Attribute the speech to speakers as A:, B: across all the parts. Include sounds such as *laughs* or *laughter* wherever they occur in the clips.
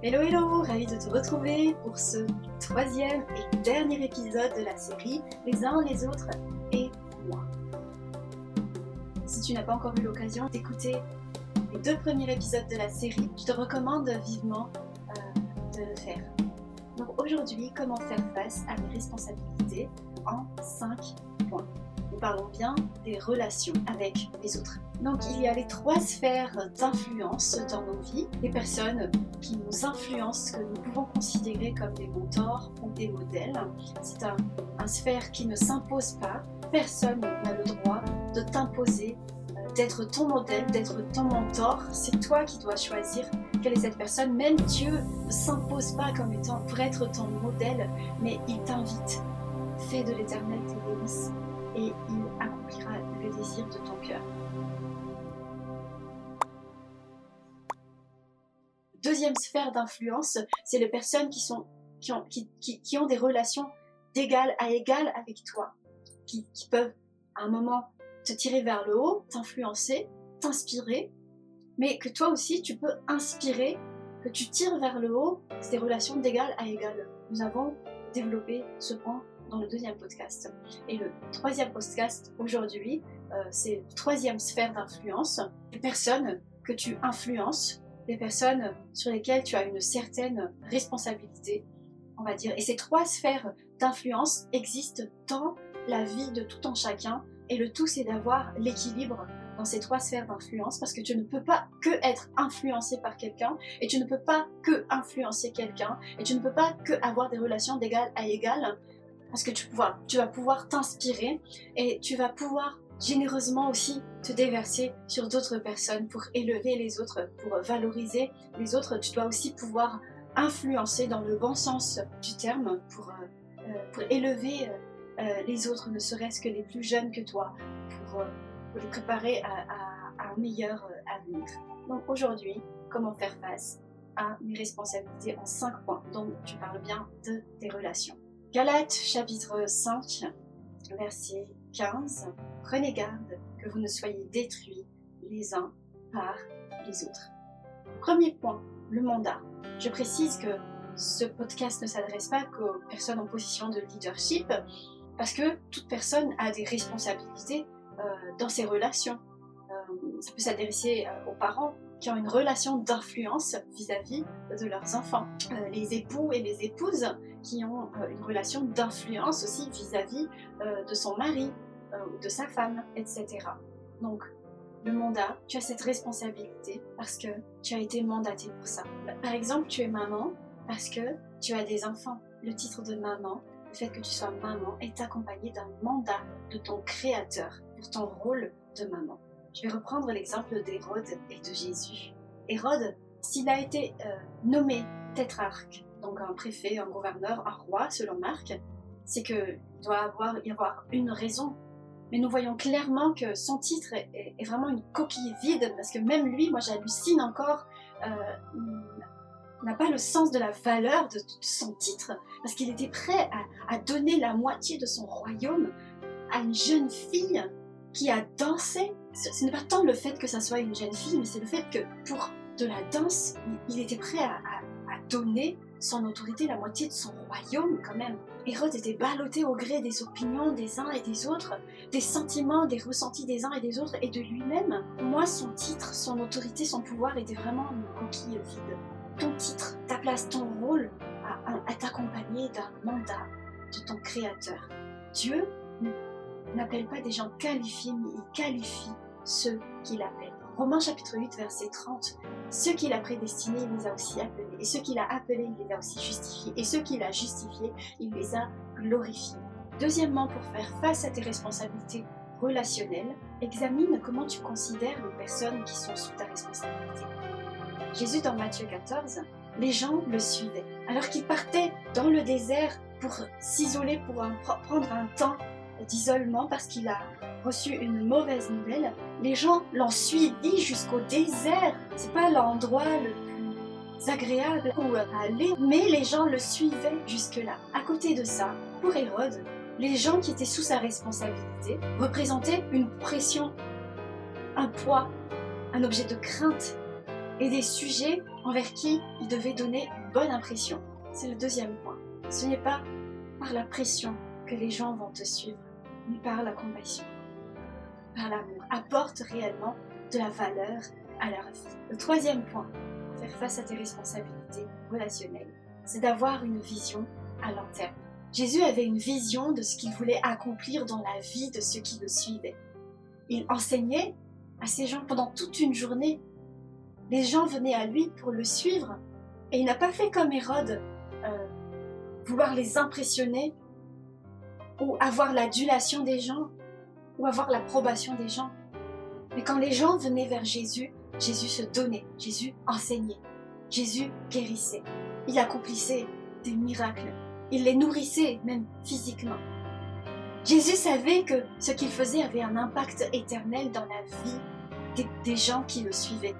A: Hello hello, ravi de te retrouver pour ce troisième et dernier épisode de la série Les uns les autres et moi. Si tu n'as pas encore eu l'occasion d'écouter les deux premiers épisodes de la série, je te recommande vivement euh, de le faire. Donc aujourd'hui, comment faire face à mes responsabilités en 5 points. Nous parlons bien des relations avec les autres. Donc il y a les trois sphères d'influence dans nos vies, des personnes qui nous influencent, que nous pouvons considérer comme des mentors ou des modèles. C'est un, sphère qui ne s'impose pas. Personne n'a le droit de t'imposer euh, d'être ton modèle, d'être ton mentor. C'est toi qui dois choisir quelle est cette personne. Même Dieu ne s'impose pas comme étant pour être ton modèle, mais il t'invite. Fais de l'éternel tes délices et il accomplira le désir de ton cœur. Deuxième sphère d'influence, c'est les personnes qui, ont des relations d'égal à égal avec toi, qui, qui peuvent à un moment te tirer vers le haut, t'influencer, t'inspirer, mais que toi aussi tu peux inspirer, que tu tires vers le haut, c'est des relations d'égal à égal. Nous avons développé ce point dans le deuxième podcast. Et le troisième podcast aujourd'hui, euh, c'est troisième sphère d'influence, les personnes que tu influences, les personnes sur lesquelles tu as une certaine responsabilité, on va dire. Et ces trois sphères d'influence existent dans la vie de tout en chacun. Et le tout, c'est d'avoir l'équilibre dans ces trois sphères d'influence parce que tu ne peux pas que être influencé par quelqu'un et tu ne peux pas que influencer quelqu'un et tu ne peux pas que avoir des relations d'égal à égal parce que tu, vas pouvoir t'inspirer et tu vas pouvoir généreusement aussi te déverser sur d'autres personnes pour élever les autres, pour valoriser les autres. Tu dois aussi pouvoir influencer dans le bon sens du terme pour, euh, euh, élever euh, les autres, ne serait-ce que les plus jeunes que toi, pour, les préparer à, à un meilleur avenir. Donc aujourd'hui, comment faire face à mes responsabilités en cinq points? Donc tu parles bien de tes relations. Galates chapitre 5, verset 15. Prenez garde que vous ne soyez détruits les uns par les autres. Premier point, le mandat. Je précise que ce podcast ne s'adresse pas qu'aux personnes en position de leadership, parce que toute personne a des responsabilités euh, dans ses relations. Euh, ça peut s'adresser euh, aux parents, qui ont une relation d'influence vis-à-vis de leurs enfants. Euh, les époux et les épouses qui ont euh, une relation d'influence aussi vis-à-vis euh, de son mari ou de sa femme, etc. Donc, le mandat, tu as cette responsabilité parce que tu as été mandaté pour ça. Par exemple, tu es maman parce que tu as des enfants. Le titre de maman, le fait que tu sois maman, est accompagné d'un mandat de ton créateur pour ton rôle de maman. Je vais reprendre l'exemple d'Hérode et de Jésus. Hérode, s'il a été euh, nommé tétrarque, donc un préfet, un gouverneur, un roi selon Marc, c'est qu'il doit avoir, y avoir une raison. Mais nous voyons clairement que son titre est, vraiment une coquille vide, parce que même lui, moi j'hallucine encore, euh, n'a pas le sens de la valeur de, son titre, parce qu'il était prêt à, à donner la moitié de son royaume à une jeune fille qui a dansé ce n'est pas tant le fait que ça soit une jeune fille, mais c'est le fait que pour de la danse, il, était prêt à, donner son autorité, la moitié de son royaume quand même. Hérode était ballotté au gré des opinions des uns et des autres, des sentiments, des ressentis des uns et des autres, et de lui-même. Moi, son titre, son autorité, son pouvoir était vraiment une coquille vide. Ton titre, ta place, ton rôle à, t'accompagner d'un mandat de ton créateur. Dieu n'appelle pas des gens qualifiés, mais il qualifie ceux qu'il appelle. Romains chapitre 8, verset 30. Ceux qu'il a prédestinés, il les a aussi appelés. Et ceux qu'il a appelés, il les a aussi justifiés. Et ceux qu'il a justifiés, il les a glorifiés. Deuxièmement, pour faire face à tes responsabilités relationnelles, examine comment tu considères les personnes qui sont sous ta responsabilité. Jésus dans Matthieu 14, les gens le suivaient. Alors qu'il partait dans le désert pour s'isoler, pour prendre un temps d'isolement parce qu'il a reçu une mauvaise nouvelle, les gens l'ont suivi jusqu'au désert. C'est pas l'endroit le plus agréable où aller, mais les gens le suivaient jusque-là. À côté de ça, pour Hérode, les gens qui étaient sous sa responsabilité représentaient une pression, un poids, un objet de crainte et des sujets envers qui il devait donner une bonne impression. C'est le deuxième point. Ce n'est pas par la pression que les gens vont te suivre, par la compassion, par l'amour. Apporte réellement de la valeur à leur vie. Le troisième point, faire face à tes responsabilités relationnelles, c'est d'avoir une vision à long terme. Jésus avait une vision de ce qu'il voulait accomplir dans la vie de ceux qui le suivaient. Il enseignait à ces gens pendant toute une journée. Les gens venaient à lui pour le suivre. Et il n'a pas fait comme Hérode, euh, vouloir les impressionner, ou avoir l'adulation des gens, ou avoir l'approbation des gens. Mais quand les gens venaient vers Jésus, Jésus se donnait, Jésus enseignait, Jésus guérissait. Il accomplissait des miracles. Il les nourrissait, même physiquement. Jésus savait que ce qu'il faisait avait un impact éternel dans la vie des, gens qui le suivaient.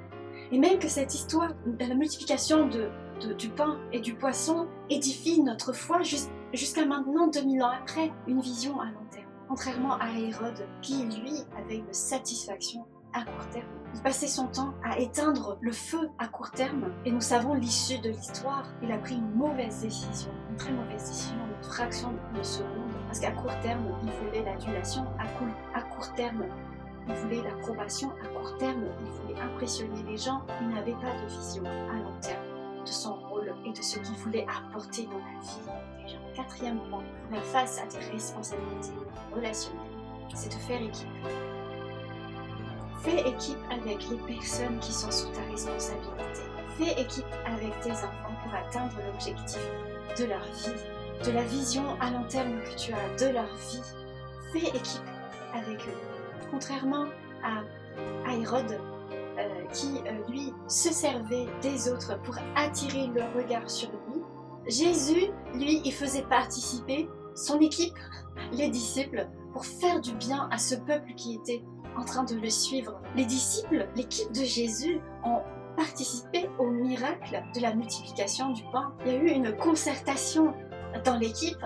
A: Et même que cette histoire de la multiplication de, du pain et du poisson édifie notre foi jusqu'à maintenant, 2000 ans après, une vision à long terme. Contrairement à Hérode, qui lui avait une satisfaction à court terme. Il passait son temps à éteindre le feu à court terme et nous savons l'issue de l'histoire. Il a pris une mauvaise décision, une très mauvaise décision, une fraction de seconde, parce qu'à court terme, il voulait l'adulation, à, court terme, il voulait l'approbation, à court terme, il voulait impressionner les gens. Il n'avait pas de vision à long terme de son et de ce qu'il voulait apporter dans la vie. Quatrième point, faire face à tes responsabilités relationnelles, c'est de faire équipe. Fais équipe avec les personnes qui sont sous ta responsabilité. Fais équipe avec tes enfants pour atteindre l'objectif de leur vie, de la vision à long terme que tu as de leur vie. Fais équipe avec eux. Contrairement à, Hérode, euh, qui euh, lui se servait des autres pour attirer leur regard sur lui, Jésus, lui, il faisait participer son équipe, *laughs* les disciples, pour faire du bien à ce peuple qui était en train de le suivre. Les disciples, l'équipe de Jésus, ont participé au miracle de la multiplication du pain. Il y a eu une concertation dans l'équipe.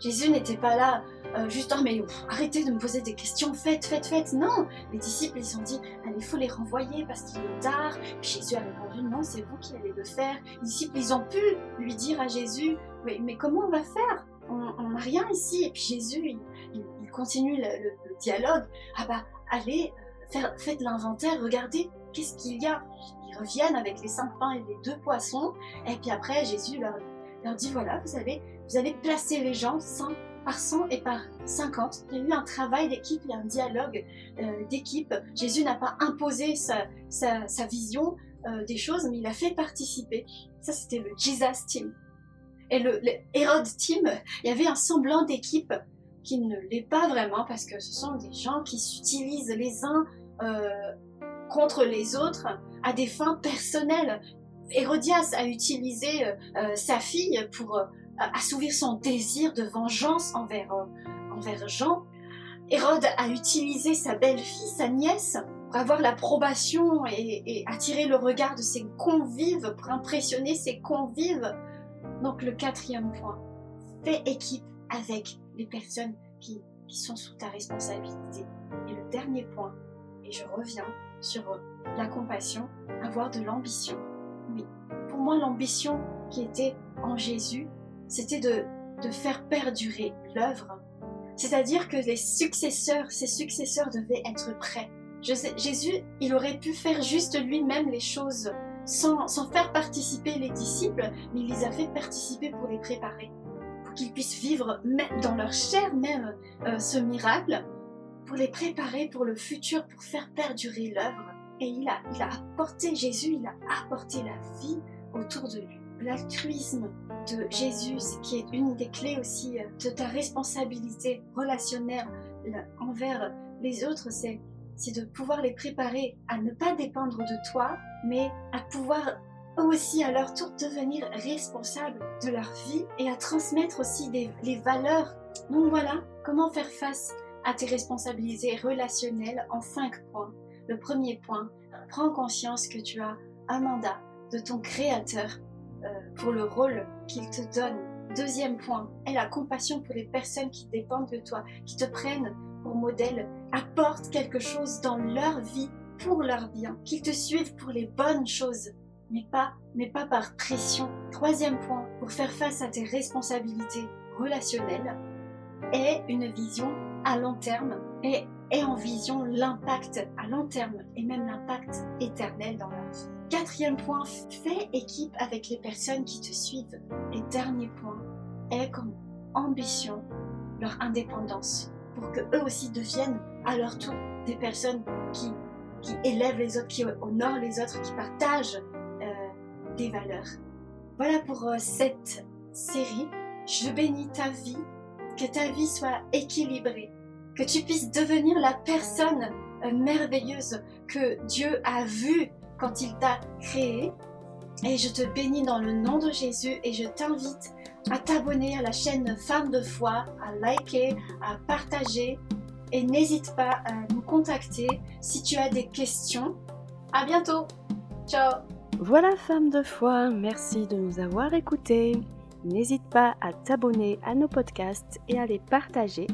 A: Jésus n'était pas là euh, juste oh, mais arrêtez de me poser des questions, faites, faites, faites. Non, les disciples ils ont dit il faut les renvoyer parce qu'il est tard. Jésus a répondu non, c'est vous qui allez le faire. Les disciples ils ont pu lui dire à Jésus mais, mais comment on va faire? On n'a rien ici. Et puis Jésus il, continue le, dialogue. Ah bah allez, euh, faites l'inventaire, regardez qu'est-ce qu'il y a? Ils reviennent avec les cinq pains et les deux poissons, et puis après Jésus leur, dit voilà, vous allez, vous allez placer les gens 100 par 100 et par 50. Il y a eu un travail d'équipe et un dialogue euh, d'équipe. Jésus n'a pas imposé sa, vision euh, des choses, mais il a fait participer. Ça, c'était le Jesus Team. Et le, Herod Team, il y avait un semblant d'équipe qui ne l'est pas vraiment parce que ce sont des gens qui s'utilisent les uns euh, contre les autres à des fins personnelles. Hérodias a utilisé sa fille pour assouvir son désir de vengeance envers, envers Jean. Hérode a utilisé sa belle-fille, sa nièce, pour avoir l'approbation et, attirer le regard de ses convives, pour impressionner ses convives. Donc le quatrième point, fais équipe avec les personnes qui, qui sont sous ta responsabilité. Et le dernier point, et je reviens sur la compassion, avoir de l'ambition. Oui, pour moi, l'ambition qui était en Jésus, c'était de, faire perdurer l'œuvre. C'est-à-dire que les successeurs, ses successeurs devaient être prêts. Jésus, il aurait pu faire juste lui-même les choses sans, faire participer les disciples, mais il les a fait participer pour les préparer qu'ils puissent vivre dans leur chair même euh, ce miracle, pour les préparer pour le futur, pour faire perdurer l'œuvre. Et il a apporté, Jésus, il a apporté la vie autour de lui. L'altruisme de Jésus, qui est une des clés aussi euh, de ta responsabilité relationnelle envers les autres, c'est de pouvoir les préparer à ne pas dépendre de toi, mais à pouvoir aussi à leur tour devenir responsables de leur vie et à transmettre aussi les valeurs. Donc voilà, comment faire face à tes responsabilités relationnelles en cinq points. Le premier point, prends conscience que tu as un mandat de ton créateur euh, pour le rôle qu'il te donne. Deuxième point, aie la compassion pour les personnes qui dépendent de toi, qui te prennent pour modèle, apporte quelque chose dans leur vie pour leur bien, qu'ils te suivent pour les bonnes choses, mais pas, mais pas par pression. Troisième point, pour faire face à tes responsabilités relationnelles, est une vision à long terme et en vision l'impact à long terme et même l'impact éternel dans leur vie. Quatrième point, fais équipe avec les personnes qui te suivent. Et dernier point, est comme ambition leur indépendance pour que eux aussi deviennent à leur tour des personnes qui, qui élèvent les autres, qui honorent les autres, qui partagent euh, des valeurs. Voilà pour euh, cette série. Je bénis ta vie, que ta vie soit équilibrée, que tu puisses devenir la personne euh, merveilleuse que Dieu a vue quand il t'a créé. Et je te bénis dans le nom de Jésus et je t'invite à t'abonner à la chaîne Femmes de foi, à liker, à partager et n'hésite pas à nous contacter si tu as des questions. À bientôt. Ciao.
B: Voilà Femmes de foi, merci de nous avoir écoutés. N'hésite pas à t'abonner à nos podcasts et à les partager.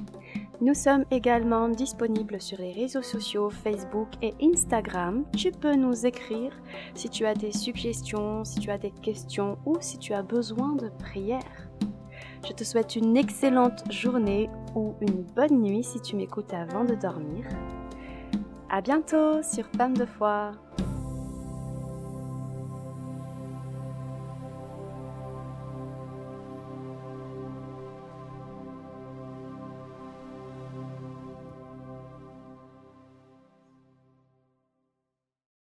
B: Nous sommes également disponibles sur les réseaux sociaux Facebook et Instagram. Tu peux nous écrire si tu as des suggestions, si tu as des questions ou si tu as besoin de prières. Je te souhaite une excellente journée ou une bonne nuit si tu m'écoutes avant de dormir. À bientôt sur Femme de foi.